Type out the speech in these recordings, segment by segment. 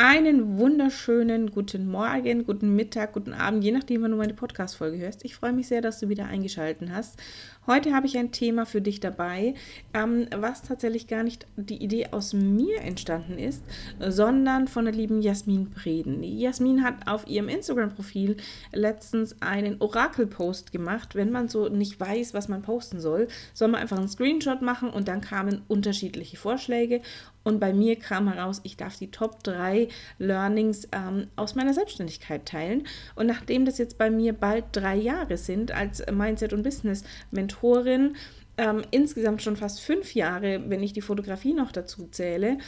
Einen wunderschönen guten Morgen, guten Mittag, guten Abend, je nachdem, wann du meine Podcast-Folge hörst. Ich freue mich sehr, dass du wieder eingeschaltet hast. Heute habe ich ein Thema für dich dabei, ähm, was tatsächlich gar nicht die Idee aus mir entstanden ist, sondern von der lieben Jasmin Breden. Jasmin hat auf ihrem Instagram-Profil letztens einen Orakel-Post gemacht. Wenn man so nicht weiß, was man posten soll, soll man einfach einen Screenshot machen und dann kamen unterschiedliche Vorschläge. Und bei mir kam heraus, ich darf die Top 3 Learnings ähm, aus meiner Selbstständigkeit teilen. Und nachdem das jetzt bei mir bald drei Jahre sind als Mindset- und Business-Mentorin, ähm, insgesamt schon fast fünf Jahre, wenn ich die Fotografie noch dazu zähle,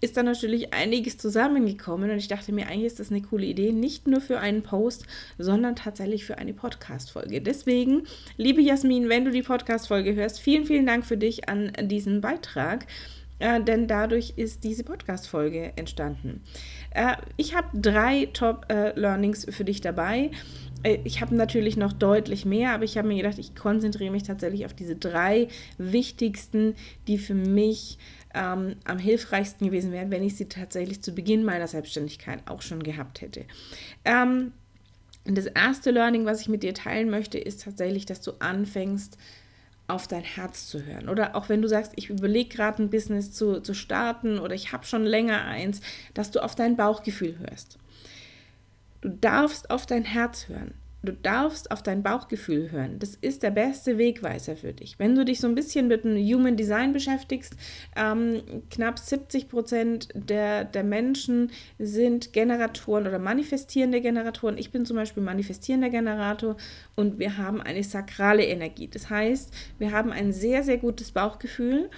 ist da natürlich einiges zusammengekommen und ich dachte mir, eigentlich ist das eine coole Idee, nicht nur für einen Post, sondern tatsächlich für eine Podcast-Folge. Deswegen, liebe Jasmin, wenn du die Podcast-Folge hörst, vielen, vielen Dank für dich an diesen Beitrag äh, denn dadurch ist diese Podcast-Folge entstanden. Äh, ich habe drei Top-Learnings äh, für dich dabei. Äh, ich habe natürlich noch deutlich mehr, aber ich habe mir gedacht, ich konzentriere mich tatsächlich auf diese drei wichtigsten, die für mich ähm, am hilfreichsten gewesen wären, wenn ich sie tatsächlich zu Beginn meiner Selbstständigkeit auch schon gehabt hätte. Ähm, das erste Learning, was ich mit dir teilen möchte, ist tatsächlich, dass du anfängst, auf dein Herz zu hören. Oder auch wenn du sagst, ich überlege gerade ein Business zu, zu starten oder ich habe schon länger eins, dass du auf dein Bauchgefühl hörst. Du darfst auf dein Herz hören. Du darfst auf dein Bauchgefühl hören. Das ist der beste Wegweiser für dich. Wenn du dich so ein bisschen mit dem Human Design beschäftigst, ähm, knapp 70 Prozent der, der Menschen sind Generatoren oder manifestierende Generatoren. Ich bin zum Beispiel manifestierender Generator und wir haben eine sakrale Energie. Das heißt, wir haben ein sehr, sehr gutes Bauchgefühl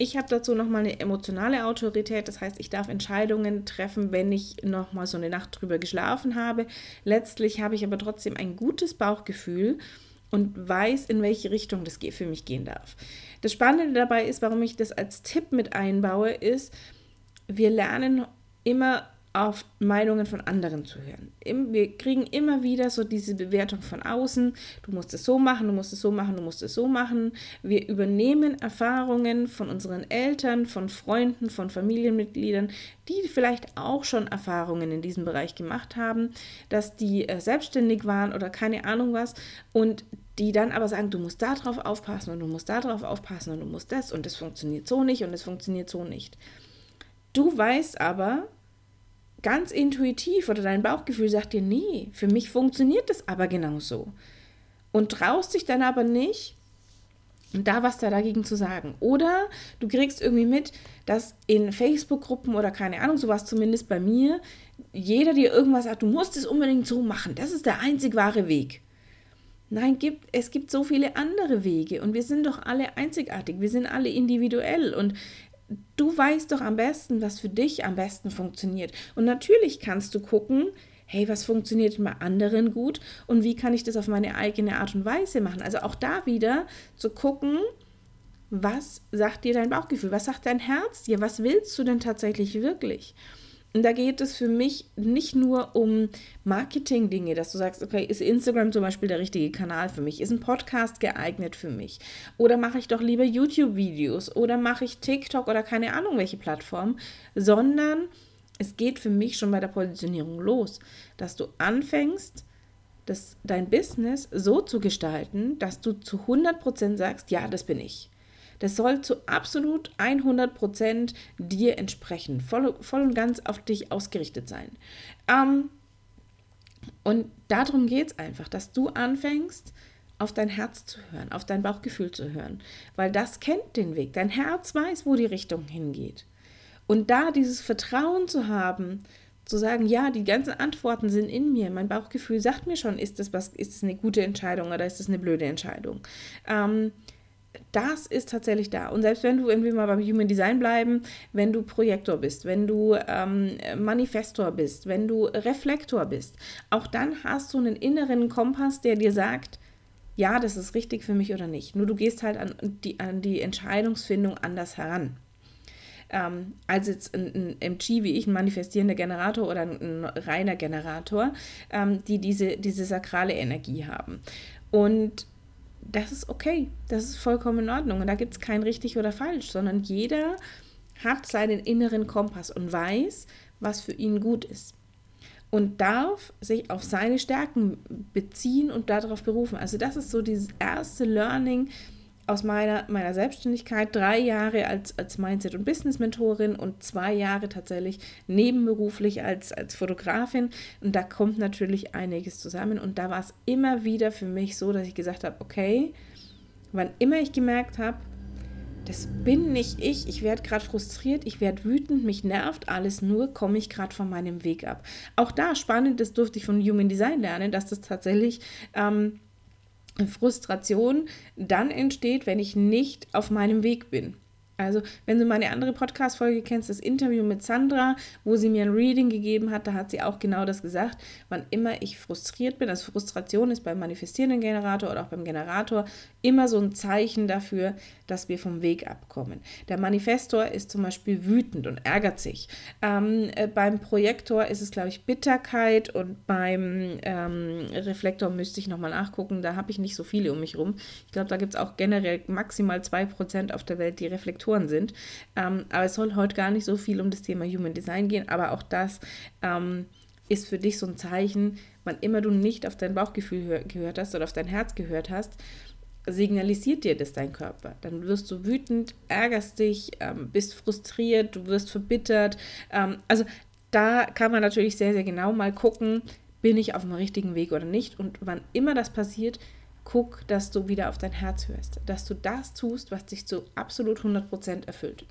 ich habe dazu nochmal eine emotionale Autorität, das heißt, ich darf Entscheidungen treffen, wenn ich nochmal so eine Nacht drüber geschlafen habe. Letztlich habe ich aber trotzdem ein gutes Bauchgefühl und weiß, in welche Richtung das für mich gehen darf. Das Spannende dabei ist, warum ich das als Tipp mit einbaue, ist, wir lernen immer auf Meinungen von anderen zu hören. Wir kriegen immer wieder so diese Bewertung von außen, du musst es so machen, du musst es so machen, du musst es so machen. Wir übernehmen Erfahrungen von unseren Eltern, von Freunden, von Familienmitgliedern, die vielleicht auch schon Erfahrungen in diesem Bereich gemacht haben, dass die äh, selbstständig waren oder keine Ahnung was und die dann aber sagen, du musst darauf aufpassen und du musst darauf aufpassen und du musst das und das funktioniert so nicht und es funktioniert so nicht. Du weißt aber, ganz intuitiv oder dein Bauchgefühl sagt dir, nee, für mich funktioniert das aber genauso. Und traust dich dann aber nicht, da was da dagegen zu sagen. Oder du kriegst irgendwie mit, dass in Facebook-Gruppen oder keine Ahnung, sowas zumindest bei mir, jeder dir irgendwas sagt, du musst es unbedingt so machen. Das ist der einzig wahre Weg. Nein, gibt, es gibt so viele andere Wege und wir sind doch alle einzigartig, wir sind alle individuell und du weißt doch am besten, was für dich am besten funktioniert. Und natürlich kannst du gucken, hey, was funktioniert bei anderen gut und wie kann ich das auf meine eigene Art und Weise machen. Also auch da wieder zu gucken, was sagt dir dein Bauchgefühl, was sagt dein Herz dir, was willst du denn tatsächlich wirklich? Da geht es für mich nicht nur um Marketing-Dinge, dass du sagst, okay, ist Instagram zum Beispiel der richtige Kanal für mich? Ist ein Podcast geeignet für mich? Oder mache ich doch lieber YouTube-Videos? Oder mache ich TikTok oder keine Ahnung welche Plattform? Sondern es geht für mich schon bei der Positionierung los, dass du anfängst, das, dein Business so zu gestalten, dass du zu 100% sagst, ja, das bin ich. Das soll zu absolut 100 Prozent dir entsprechen, voll, voll und ganz auf dich ausgerichtet sein. Ähm, und darum geht es einfach, dass du anfängst, auf dein Herz zu hören, auf dein Bauchgefühl zu hören, weil das kennt den Weg. Dein Herz weiß, wo die Richtung hingeht. Und da dieses Vertrauen zu haben, zu sagen, ja, die ganzen Antworten sind in mir. Mein Bauchgefühl sagt mir schon, ist das was, ist das eine gute Entscheidung oder ist das eine blöde Entscheidung? Ähm, das ist tatsächlich da. Und selbst wenn du irgendwie mal beim Human Design bleiben, wenn du Projektor bist, wenn du ähm, Manifestor bist, wenn du Reflektor bist, auch dann hast du einen inneren Kompass, der dir sagt, ja, das ist richtig für mich oder nicht. Nur du gehst halt an die, an die Entscheidungsfindung anders heran. ähm, als jetzt ein, ein, MG wie ich, ein manifestierender Generator oder ein, ein reiner Generator, ähm, die diese, diese sakrale Energie haben. Und das ist okay, das ist vollkommen in Ordnung. Und da gibt es kein richtig oder falsch, sondern jeder hat seinen inneren Kompass und weiß, was für ihn gut ist. Und darf sich auf seine Stärken beziehen und darauf berufen. Also das ist so dieses erste Learning, aus meiner, meiner Selbstständigkeit, drei Jahre als, als Mindset- und Business-Mentorin und zwei Jahre tatsächlich nebenberuflich als, als Fotografin. Und da kommt natürlich einiges zusammen. Und da war es immer wieder für mich so, dass ich gesagt habe, okay, wann immer ich gemerkt habe, das bin nicht ich, ich werde gerade frustriert, ich werde wütend, mich nervt alles nur, komme ich gerade von meinem Weg ab. Auch da spannend, das durfte ich von Human Design lernen, dass das tatsächlich... Ähm, Frustration dann entsteht, wenn ich nicht auf meinem Weg bin. Also, wenn du meine andere Podcast-Folge kennst, das Interview mit Sandra, wo sie mir ein Reading gegeben hat, da hat sie auch genau das gesagt. Wann immer ich frustriert bin, also Frustration ist beim manifestierenden Generator oder auch beim Generator immer so ein Zeichen dafür, dass wir vom Weg abkommen. Der Manifestor ist zum Beispiel wütend und ärgert sich. Ähm, äh, beim Projektor ist es, glaube ich, Bitterkeit und beim ähm, Reflektor müsste ich nochmal nachgucken. Da habe ich nicht so viele um mich rum. Ich glaube, da gibt es auch generell maximal 2% auf der Welt, die Reflektoren sind. Ähm, aber es soll heute gar nicht so viel um das Thema Human Design gehen, aber auch das ähm, ist für dich so ein Zeichen, wann immer du nicht auf dein Bauchgefühl gehört hast oder auf dein Herz gehört hast, signalisiert dir das dein Körper. Dann wirst du wütend, ärgerst dich, ähm, bist frustriert, du wirst verbittert. Ähm, also da kann man natürlich sehr, sehr genau mal gucken, bin ich auf dem richtigen Weg oder nicht. Und wann immer das passiert, guck, dass du wieder auf dein Herz hörst, dass du das tust, was dich zu absolut 100% erfüllt.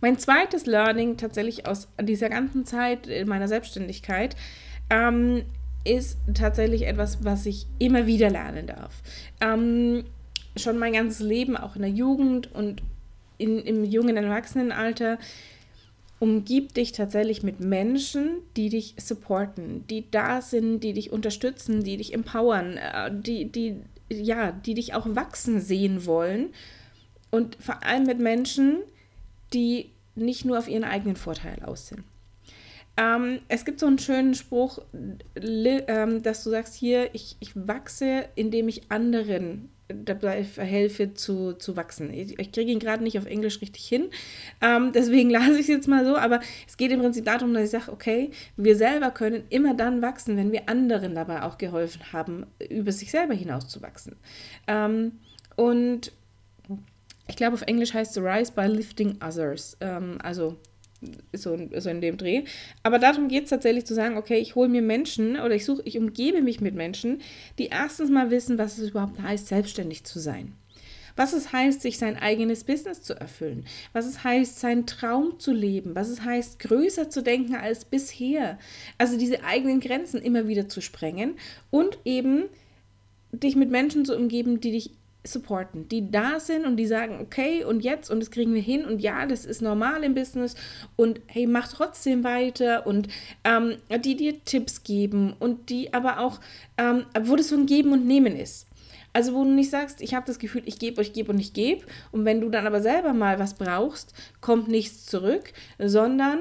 Mein zweites Learning tatsächlich aus dieser ganzen Zeit in meiner Selbstständigkeit ähm, ist tatsächlich etwas, was ich immer wieder lernen darf. Ähm, schon mein ganzes Leben, auch in der Jugend und in, im jungen Erwachsenenalter, umgib dich tatsächlich mit Menschen, die dich supporten, die da sind, die dich unterstützen, die dich empowern, äh, die, die, ja, die dich auch wachsen sehen wollen. Und vor allem mit Menschen, die nicht nur auf ihren eigenen Vorteil aus sind. Ähm, es gibt so einen schönen Spruch, ähm, dass du sagst, hier, ich, ich wachse, indem ich anderen dabei helfe zu, zu wachsen. Ich, ich kriege ihn gerade nicht auf Englisch richtig hin, ähm, deswegen lasse ich es jetzt mal so, aber es geht im Prinzip darum, dass ich sage, okay, wir selber können immer dann wachsen, wenn wir anderen dabei auch geholfen haben, über sich selber hinaus zu wachsen. Ähm, und ich glaube, auf Englisch heißt es Rise by Lifting Others. Ähm, also so, so in dem Dreh. Aber darum geht es tatsächlich zu sagen, okay, ich hole mir Menschen oder ich suche, ich umgebe mich mit Menschen, die erstens mal wissen, was es überhaupt heißt, selbstständig zu sein. Was es heißt, sich sein eigenes Business zu erfüllen. Was es heißt, seinen Traum zu leben. Was es heißt, größer zu denken als bisher. Also diese eigenen Grenzen immer wieder zu sprengen und eben dich mit Menschen zu umgeben, die dich supporten, die da sind und die sagen, okay, und jetzt und das kriegen wir hin und ja, das ist normal im Business und hey, mach trotzdem weiter und ähm, die dir Tipps geben und die aber auch, ähm, wo das so ein Geben und Nehmen ist. Also wo du nicht sagst, ich habe das Gefühl, ich gebe, ich gebe und ich gebe und wenn du dann aber selber mal was brauchst, kommt nichts zurück, sondern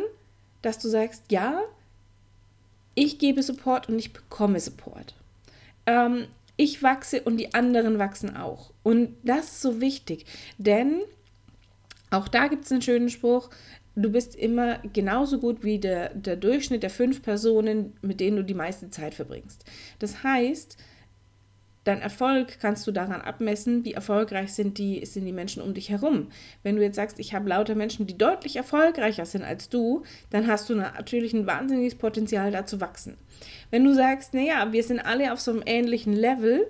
dass du sagst, ja, ich gebe Support und ich bekomme Support. Ähm, ich wachse und die anderen wachsen auch. Und das ist so wichtig, denn auch da gibt es einen schönen Spruch, du bist immer genauso gut wie der, der Durchschnitt der fünf Personen, mit denen du die meiste Zeit verbringst. Das heißt, Dein Erfolg kannst du daran abmessen, wie erfolgreich sind die, sind die Menschen um dich herum. Wenn du jetzt sagst, ich habe lauter Menschen, die deutlich erfolgreicher sind als du, dann hast du natürlich ein wahnsinniges Potenzial, da zu wachsen. Wenn du sagst, naja, wir sind alle auf so einem ähnlichen Level,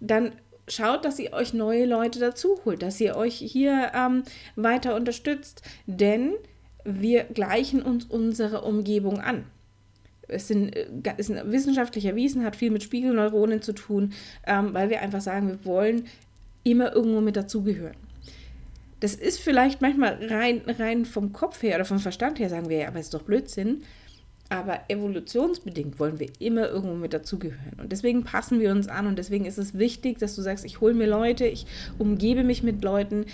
dann schaut, dass ihr euch neue Leute dazu holt, dass ihr euch hier ähm, weiter unterstützt, denn wir gleichen uns unsere Umgebung an es sind, äh, ist wissenschaftlich erwiesen, hat viel mit Spiegelneuronen zu tun, ähm, weil wir einfach sagen, wir wollen immer irgendwo mit dazugehören. Das ist vielleicht manchmal rein, rein vom Kopf her oder vom Verstand her, sagen wir ja, aber es ist doch Blödsinn. Aber evolutionsbedingt wollen wir immer irgendwo mit dazugehören. Und deswegen passen wir uns an und deswegen ist es wichtig, dass du sagst, ich hole mir Leute, ich umgebe mich mit Leuten,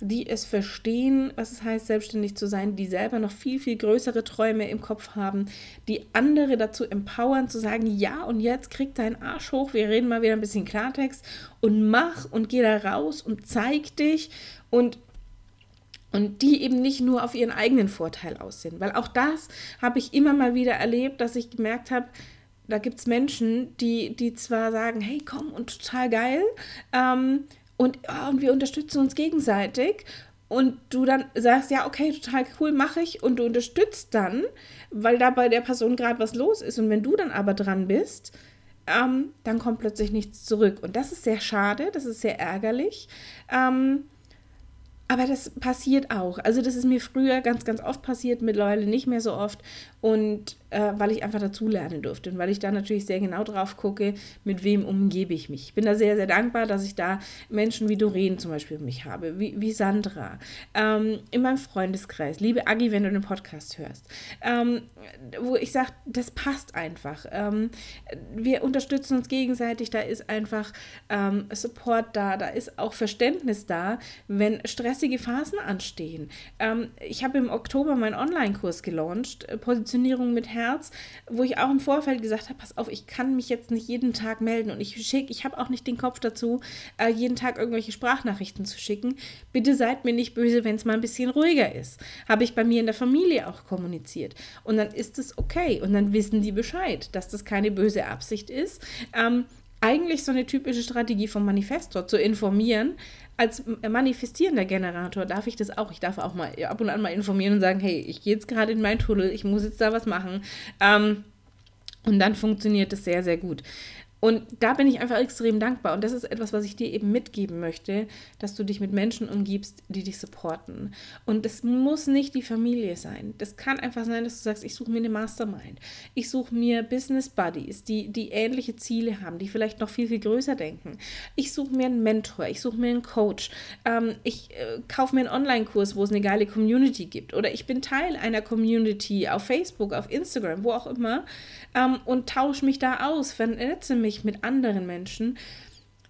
die es verstehen, was es heißt, selbstständig zu sein, die selber noch viel, viel größere Träume im Kopf haben, die andere dazu empowern, zu sagen, ja, und jetzt krieg deinen Arsch hoch, wir reden mal wieder ein bisschen Klartext und mach und geh da raus und zeig dich und und die eben nicht nur auf ihren eigenen Vorteil aus sind. Weil auch das habe ich immer mal wieder erlebt, dass ich gemerkt habe, da gibt es Menschen, die, die zwar sagen, hey, komm und total geil, ähm, und, oh, und wir unterstützen uns gegenseitig. Und du dann sagst, ja, okay, total cool, mache ich. Und du unterstützt dann, weil da bei der Person gerade was los ist. Und wenn du dann aber dran bist, ähm, dann kommt plötzlich nichts zurück. Und das ist sehr schade, das ist sehr ärgerlich. Ähm, aber das passiert auch. Also das ist mir früher ganz, ganz oft passiert, mittlerweile nicht mehr so oft. Und äh, weil ich einfach dazulernen durfte und weil ich da natürlich sehr genau drauf gucke, mit wem umgebe ich mich. Ich bin da sehr, sehr dankbar, dass ich da Menschen wie Doreen zum Beispiel mich habe, wie, wie Sandra, ähm, in meinem Freundeskreis, liebe Agi, wenn du den Podcast hörst, ähm, wo ich sage, das passt einfach. Ähm, wir unterstützen uns gegenseitig, da ist einfach ähm, Support da, da ist auch Verständnis da, wenn stressige Phasen anstehen. Ähm, ich habe im Oktober meinen Online-Kurs gelauncht, äh, Positionierung mit Herz, wo ich auch im Vorfeld gesagt habe, pass auf, ich kann mich jetzt nicht jeden Tag melden und ich schicke, ich habe auch nicht den Kopf dazu, äh, jeden Tag irgendwelche Sprachnachrichten zu schicken. Bitte seid mir nicht böse, wenn es mal ein bisschen ruhiger ist. Habe ich bei mir in der Familie auch kommuniziert. Und dann ist es okay und dann wissen die Bescheid, dass das keine böse Absicht ist. Ähm, eigentlich so eine typische Strategie vom Manifestor, zu informieren. Als manifestierender Generator darf ich das auch. Ich darf auch mal ab und an mal informieren und sagen, hey, ich gehe jetzt gerade in meinen Tunnel, ich muss jetzt da was machen. Ähm, und dann funktioniert das sehr, sehr gut. Und da bin ich einfach extrem dankbar. Und das ist etwas, was ich dir eben mitgeben möchte, dass du dich mit Menschen umgibst, die dich supporten. Und es muss nicht die Familie sein. Das kann einfach sein, dass du sagst, ich suche mir eine Mastermind. Ich suche mir Business Buddies, die, die ähnliche Ziele haben, die vielleicht noch viel, viel größer denken. Ich suche mir einen Mentor, ich suche mir einen Coach. Ähm, ich äh, kaufe mir einen Online-Kurs, wo es eine geile Community gibt. Oder ich bin Teil einer Community auf Facebook, auf Instagram, wo auch immer. Ähm, und tausche mich da aus, vernetze mich mich mit anderen Menschen,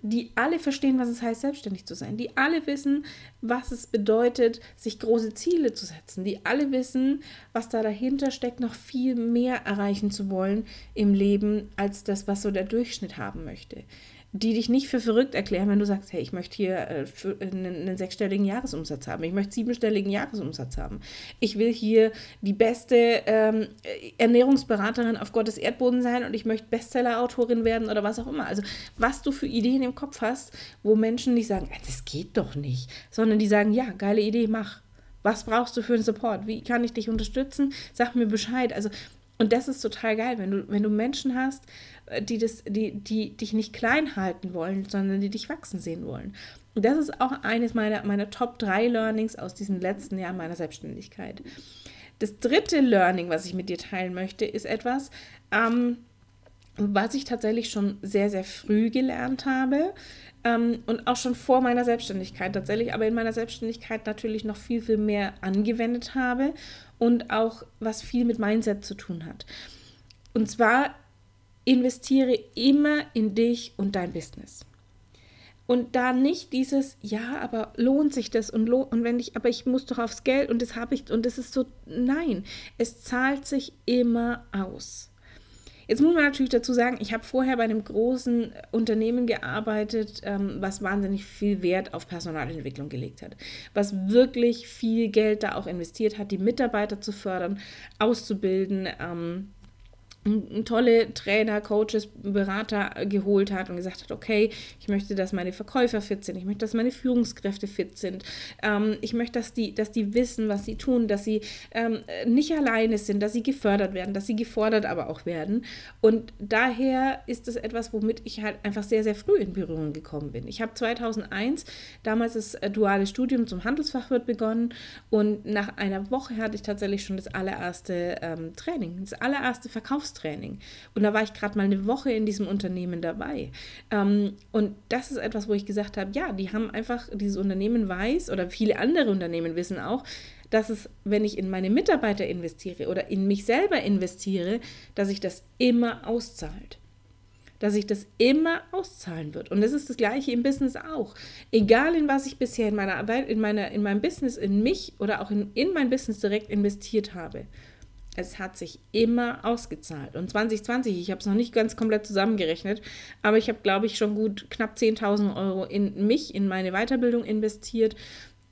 die alle verstehen, was es heißt, selbstständig zu sein, die alle wissen, was es bedeutet, sich große Ziele zu setzen, die alle wissen, was da dahinter steckt, noch viel mehr erreichen zu wollen im Leben, als das, was so der Durchschnitt haben möchte die dich nicht für verrückt erklären, wenn du sagst, hey, ich möchte hier äh, einen, einen, sechsstelligen Jahresumsatz haben, ich möchte siebenstelligen Jahresumsatz haben, ich will hier die beste ähm, Ernährungsberaterin auf Gottes Erdboden sein und ich möchte Bestseller-Autorin werden oder was auch immer. Also was du für Ideen im Kopf hast, wo Menschen nicht sagen, das geht doch nicht, sondern die sagen, ja, geile Idee, mach. Was brauchst du für einen Support? Wie kann ich dich unterstützen? Sag mir Bescheid. Also und das ist total geil, wenn du, wenn du Menschen hast, äh, die, das, die, die dich nicht klein halten wollen, sondern die dich wachsen sehen wollen. Und das ist auch eines meiner, meiner Top 3 Learnings aus diesen letzten Jahren meiner Selbstständigkeit. Das dritte Learning, was ich mit dir teilen möchte, ist etwas, ähm, was ich tatsächlich schon sehr, sehr früh gelernt habe ähm, und auch schon vor meiner Selbstständigkeit tatsächlich, aber in meiner Selbstständigkeit natürlich noch viel, viel mehr angewendet habe und auch was viel mit Mindset zu tun hat. Und zwar investiere immer in dich und dein Business. Und da nicht dieses, ja, aber lohnt sich das und, lohnt, und wenn ich, aber ich muss doch aufs Geld und das habe ich und das ist so, nein, es zahlt sich immer aus. Jetzt muss man natürlich dazu sagen, ich habe vorher bei einem großen Unternehmen gearbeitet, ähm, was wahnsinnig viel Wert auf Personalentwicklung gelegt hat, was wirklich viel Geld da auch investiert hat, die Mitarbeiter zu fördern, auszubilden. Tolle Trainer, Coaches, Berater geholt hat und gesagt hat, okay, ich möchte, dass meine Verkäufer fit sind, ich möchte, dass meine Führungskräfte fit sind, ähm, ich möchte, dass die, dass die wissen, was sie tun, dass sie ähm, nicht alleine sind, dass sie gefördert werden, dass sie gefordert aber auch werden. Und daher ist es etwas, womit ich halt einfach sehr, sehr früh in Berührung gekommen bin. Ich habe 2001 damals das äh, duale Studium zum Handelsfachwirt begonnen und nach einer Woche hatte ich tatsächlich schon das allererste ähm, Training, das allererste Verkaufs Verkaufstraining. Und da war ich gerade mal eine Woche in diesem Unternehmen dabei. Ähm, und das ist etwas, wo ich gesagt habe, ja, die haben einfach, dieses Unternehmen weiß oder viele andere Unternehmen wissen auch, dass es, wenn ich in meine Mitarbeiter investiere oder in mich selber investiere, dass sich das immer auszahlt. dass sich das immer auszahlen wird. Und das ist das Gleiche im Business auch. Egal in was ich bisher in meiner Arbeit, in, meiner, in meinem Business, in mich oder auch in, in mein Business direkt investiert habe. Es hat sich immer ausgezahlt. Und 2020, ich habe es noch nicht ganz komplett zusammengerechnet, aber ich habe, glaube ich, schon gut knapp 10.000 Euro in mich, in meine Weiterbildung investiert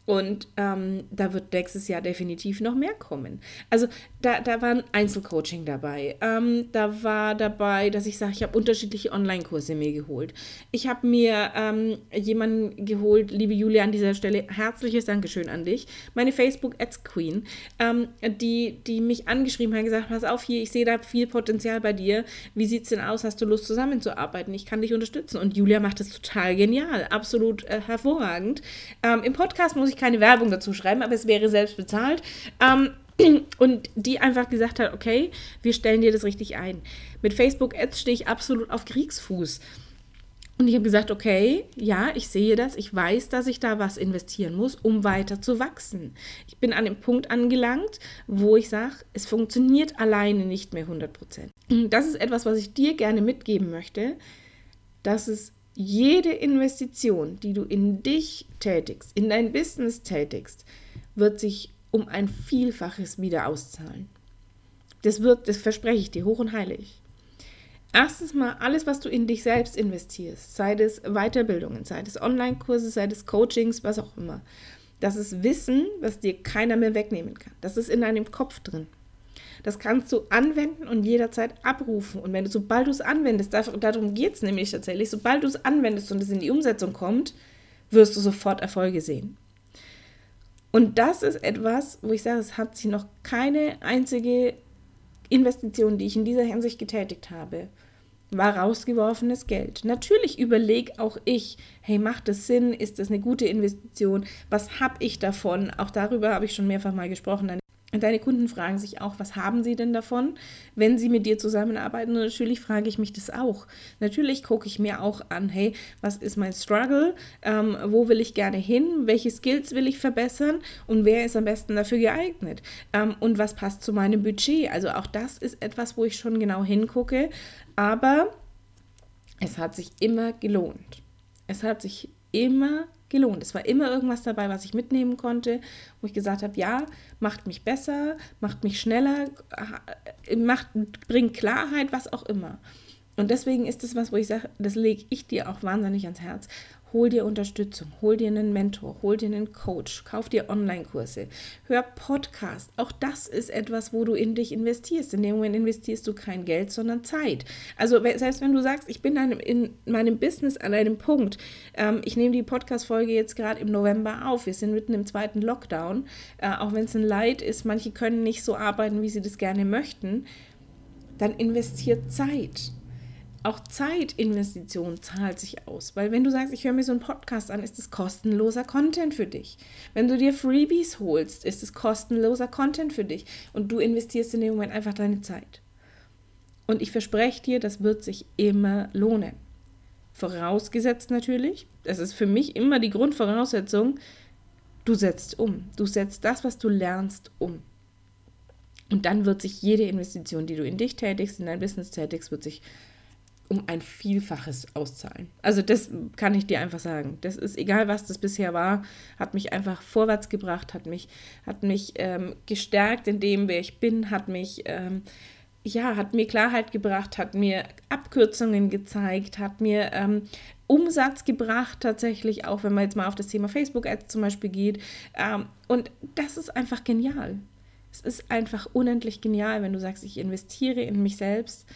und ähm, da wird nächstes Jahr definitiv noch mehr kommen. Also da, da war ein Einzelcoaching dabei. Ähm, da war dabei, dass ich sage, ich habe unterschiedliche Online-Kurse mir geholt. Ich habe mir ähm, jemanden geholt, liebe Julia, an dieser Stelle herzliches Dankeschön an dich. Meine Facebook-Ads-Queen, ähm, die, die mich angeschrieben hat, gesagt, pass auf hier, ich sehe da viel Potenzial bei dir. Wie sieht es denn aus? Hast du Lust zusammenzuarbeiten? Ich kann dich unterstützen. Und Julia macht das total genial, absolut äh, hervorragend. Ähm, Im Podcast muss ich keine Werbung dazu schreiben, aber es wäre selbst bezahlt. Ähm, und die einfach gesagt hat, okay, wir stellen dir das richtig ein. Mit Facebook Ads stehe ich absolut auf Kriegsfuß. Und ich habe gesagt, okay, ja, ich sehe das, ich weiß, dass ich da was investieren muss, um weiter zu wachsen. Ich bin an dem Punkt angelangt, wo ich sage, es funktioniert alleine nicht mehr 100 Prozent. Das ist etwas, was ich dir gerne mitgeben möchte, dass es jede Investition, die du in dich tätigst, in dein Business tätigst, wird sich um ein Vielfaches wieder auszahlen. Das wird, das verspreche ich dir, hoch und heilig. Erstens mal alles, was du in dich selbst investierst, sei es Weiterbildungen, sei es Online-Kurse, sei es Coachings, was auch immer. Das ist Wissen, was dir keiner mehr wegnehmen kann. Das ist in deinem Kopf drin. Das kannst du anwenden und jederzeit abrufen. Und wenn du, sobald du es anwendest, darum geht es nämlich tatsächlich, sobald du es anwendest und es in die Umsetzung kommt, wirst du sofort Erfolge sehen. Und das ist etwas, wo ich sage, es hat sich noch keine einzige Investition, die ich in dieser Hinsicht getätigt habe, war rausgeworfenes Geld. Natürlich überlege auch ich, hey, macht das Sinn? Ist das eine gute Investition? Was habe ich davon? Auch darüber habe ich schon mehrfach mal gesprochen. Und deine Kunden fragen sich auch, was haben sie denn davon, wenn sie mit dir zusammenarbeiten? Und natürlich frage ich mich das auch. Natürlich gucke ich mir auch an, hey, was ist mein Struggle? Ähm, wo will ich gerne hin? Welche Skills will ich verbessern? Und wer ist am besten dafür geeignet? Ähm, und was passt zu meinem Budget? Also auch das ist etwas, wo ich schon genau hingucke. Aber es hat sich immer gelohnt. Es hat sich immer gelohnt. Es war immer irgendwas dabei, was ich mitnehmen konnte, wo ich gesagt habe, ja, macht mich besser, macht mich schneller, äh, macht, bringt Klarheit, was auch immer. Und deswegen ist es was, wo ich sage, das lege ich dir auch wahnsinnig ans Herz. Hol dir Unterstützung, hol dir einen Mentor, hol dir einen Coach, kauf dir Online-Kurse, hör Podcast. Auch das ist etwas, wo du in dich investierst. In dem Moment investierst du kein Geld, sondern Zeit. Also selbst wenn du sagst, ich bin in meinem Business an einem Punkt, ähm, ich nehme die Podcast-Folge jetzt gerade im November auf, wir sind mitten im zweiten Lockdown, äh, auch wenn es ein Leid ist, manche können nicht so arbeiten, wie sie das gerne möchten, dann investiert Zeit auch Zeitinvestition zahlt sich aus. Weil wenn du sagst, ich höre mir so einen Podcast an, ist es kostenloser Content für dich. Wenn du dir Freebies holst, ist es kostenloser Content für dich. Und du investierst in dem Moment einfach deine Zeit. Und ich verspreche dir, das wird sich immer lohnen. Vorausgesetzt natürlich, das ist für mich immer die Grundvoraussetzung, du setzt um. Du setzt das, was du lernst, um. Und dann wird sich jede Investition, die du in dich tätigst, in dein Business tätigst, wird sich um ein Vielfaches auszahlen. Also das kann ich dir einfach sagen. Das ist egal, was das bisher war, hat mich einfach vorwärts gebracht, hat mich, hat mich ähm, gestärkt in dem, wer ich bin, hat mich, ähm, ja, hat mir Klarheit gebracht, hat mir Abkürzungen gezeigt, hat mir ähm, Umsatz gebracht, tatsächlich, auch wenn man jetzt mal auf das Thema Facebook-Ads zum Beispiel geht. Ähm, und das ist einfach genial. Es ist einfach unendlich genial, wenn du sagst, ich investiere in mich selbst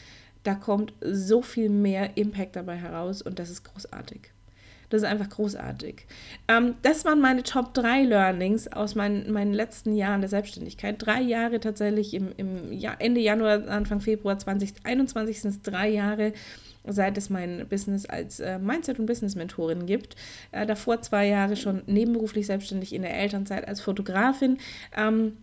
da kommt so viel mehr Impact dabei heraus und das ist großartig. Das ist einfach großartig. Ähm, das waren meine Top 3 Learnings aus meinen, meinen letzten Jahren der Selbstständigkeit. Drei Jahre tatsächlich im, im Jahr, Ende Januar, Anfang Februar 2021 sind es drei Jahre, seit es mein Business als äh, Mindset- und Business-Mentorin gibt. Äh, davor zwei Jahre schon nebenberuflich selbstständig in der Elternzeit als Fotografin. Ähm,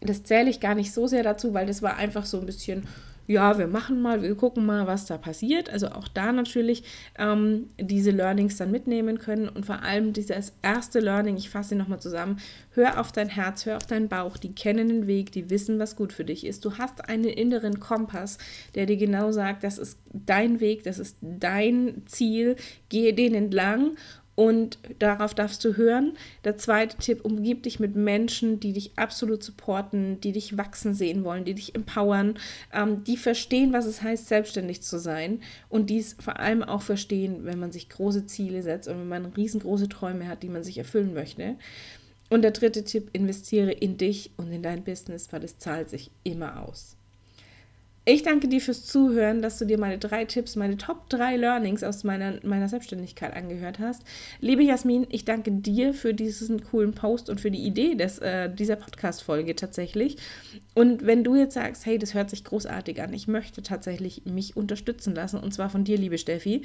das zähle ich gar nicht so sehr dazu, weil das war einfach so ein bisschen ja, wir machen mal, wir gucken mal, was da passiert. Also auch da natürlich ähm, diese Learnings dann mitnehmen können und vor allem dieses erste Learning, ich fasse nochmal zusammen, hör auf dein Herz, hör auf deinen Bauch, die kennen den Weg, die wissen, was gut für dich ist. Du hast einen inneren Kompass, der dir genau sagt, das ist dein Weg, das ist dein Ziel, gehe den entlang und darauf darfst du hören. Der zweite Tipp, umgib dich mit Menschen, die dich absolut supporten, die dich wachsen sehen wollen, die dich empowern, ähm, die verstehen, was es heißt, selbstständig zu sein und dies vor allem auch verstehen, wenn man sich große Ziele setzt und wenn man riesengroße Träume hat, die man sich erfüllen möchte. Und der dritte Tipp, investiere in dich und in dein Business, weil es zahlt sich immer aus. Ich danke dir fürs Zuhören, dass du dir meine drei Tipps, meine Top 3 Learnings aus meiner, meiner Selbstständigkeit angehört hast. Liebe Jasmin, ich danke dir für diesen coolen Post und für die Idee des, äh, dieser Podcast-Folge tatsächlich. Und wenn du jetzt sagst, hey, das hört sich großartig an, ich möchte tatsächlich mich unterstützen lassen, und zwar von dir, liebe Steffi,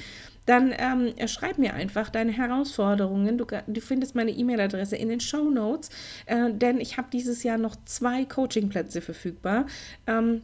dann ähm, schreib mir einfach deine Herausforderungen. Du, du findest meine E-Mail-Adresse in den Show Notes, äh, denn ich habe dieses Jahr noch zwei Coaching-Plätze verfügbar. Ähm,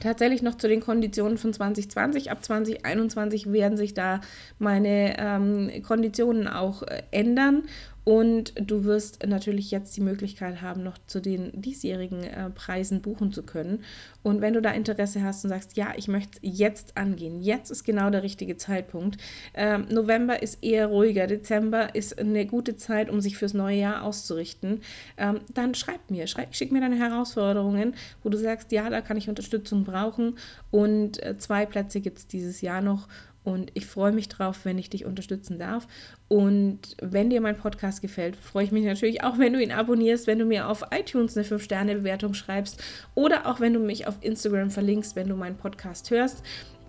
Tatsächlich noch zu den Konditionen von 2020. Ab 2021 werden sich da meine ähm, Konditionen auch äh, ändern. Und du wirst natürlich jetzt die Möglichkeit haben, noch zu den diesjährigen äh, Preisen buchen zu können. Und wenn du da Interesse hast und sagst, ja, ich möchte jetzt angehen, jetzt ist genau der richtige Zeitpunkt. Ähm, November ist eher ruhiger, Dezember ist eine gute Zeit, um sich fürs neue Jahr auszurichten. Ähm, dann schreib mir, schreib, schick mir deine Herausforderungen, wo du sagst, ja, da kann ich Unterstützung brauchen. Und äh, zwei Plätze gibt es dieses Jahr noch. Und ich freue mich drauf, wenn ich dich unterstützen darf. Und wenn dir mein Podcast gefällt, freue ich mich natürlich auch, wenn du ihn abonnierst, wenn du mir auf iTunes eine 5-Sterne-Bewertung schreibst oder auch wenn du mich auf Instagram verlinkst, wenn du meinen Podcast hörst.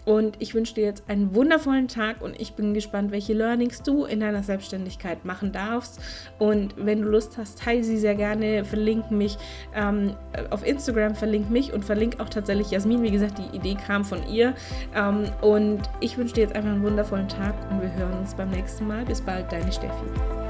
Und ich wünsche dir jetzt einen wundervollen Tag und ich bin gespannt, welche Learnings du in deiner Selbstständigkeit machen darfst. Und wenn du Lust hast, teile sie sehr gerne, verlink mich ähm, auf Instagram, verlink mich und verlink auch tatsächlich Jasmin. Wie gesagt, die Idee kam von ihr. Ähm, und ich wünsche dir jetzt einfach einen wundervollen Tag und wir hören uns beim nächsten Mal. Bis bald, deine Steffi.